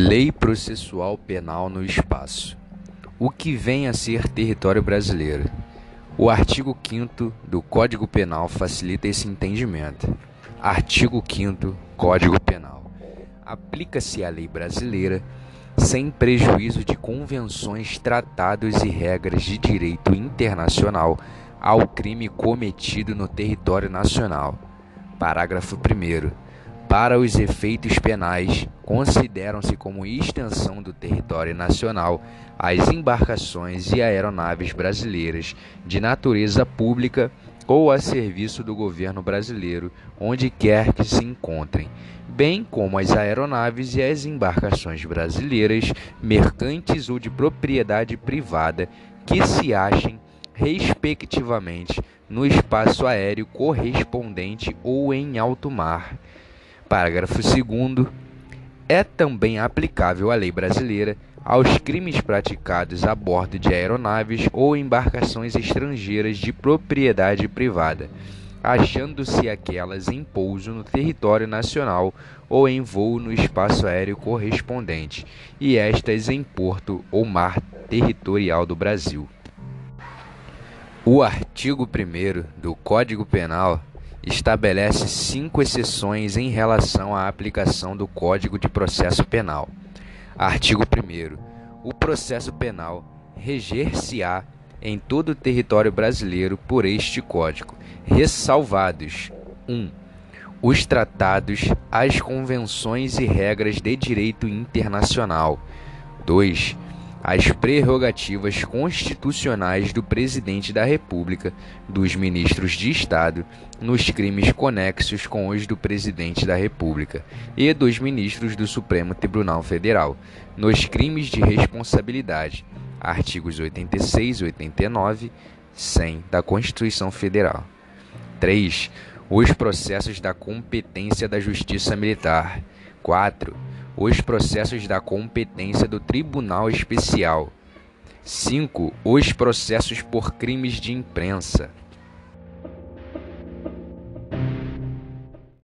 Lei Processual Penal no Espaço. O que vem a ser território brasileiro? O artigo 5 do Código Penal facilita esse entendimento. Artigo 5 Código Penal. Aplica-se a lei brasileira sem prejuízo de convenções, tratados e regras de direito internacional ao crime cometido no território nacional. Parágrafo 1 para os efeitos penais, consideram-se como extensão do território nacional as embarcações e aeronaves brasileiras de natureza pública ou a serviço do governo brasileiro, onde quer que se encontrem, bem como as aeronaves e as embarcações brasileiras, mercantes ou de propriedade privada, que se achem, respectivamente, no espaço aéreo correspondente ou em alto mar Parágrafo 2. É também aplicável a lei brasileira aos crimes praticados a bordo de aeronaves ou embarcações estrangeiras de propriedade privada, achando-se aquelas em pouso no território nacional ou em voo no espaço aéreo correspondente, e estas em porto ou mar territorial do Brasil. O artigo 1 do Código Penal estabelece cinco exceções em relação à aplicação do Código de Processo Penal. Artigo 1. O processo penal reger-se-á em todo o território brasileiro por este Código, ressalvados 1. Um, os tratados, as convenções e regras de direito internacional. 2 as prerrogativas constitucionais do Presidente da República, dos ministros de Estado, nos crimes conexos com os do Presidente da República e dos ministros do Supremo Tribunal Federal, nos crimes de responsabilidade. Artigos 86, 89, 100 da Constituição Federal. 3. Os processos da competência da Justiça Militar. 4 os processos da competência do Tribunal Especial. 5. Os processos por crimes de imprensa.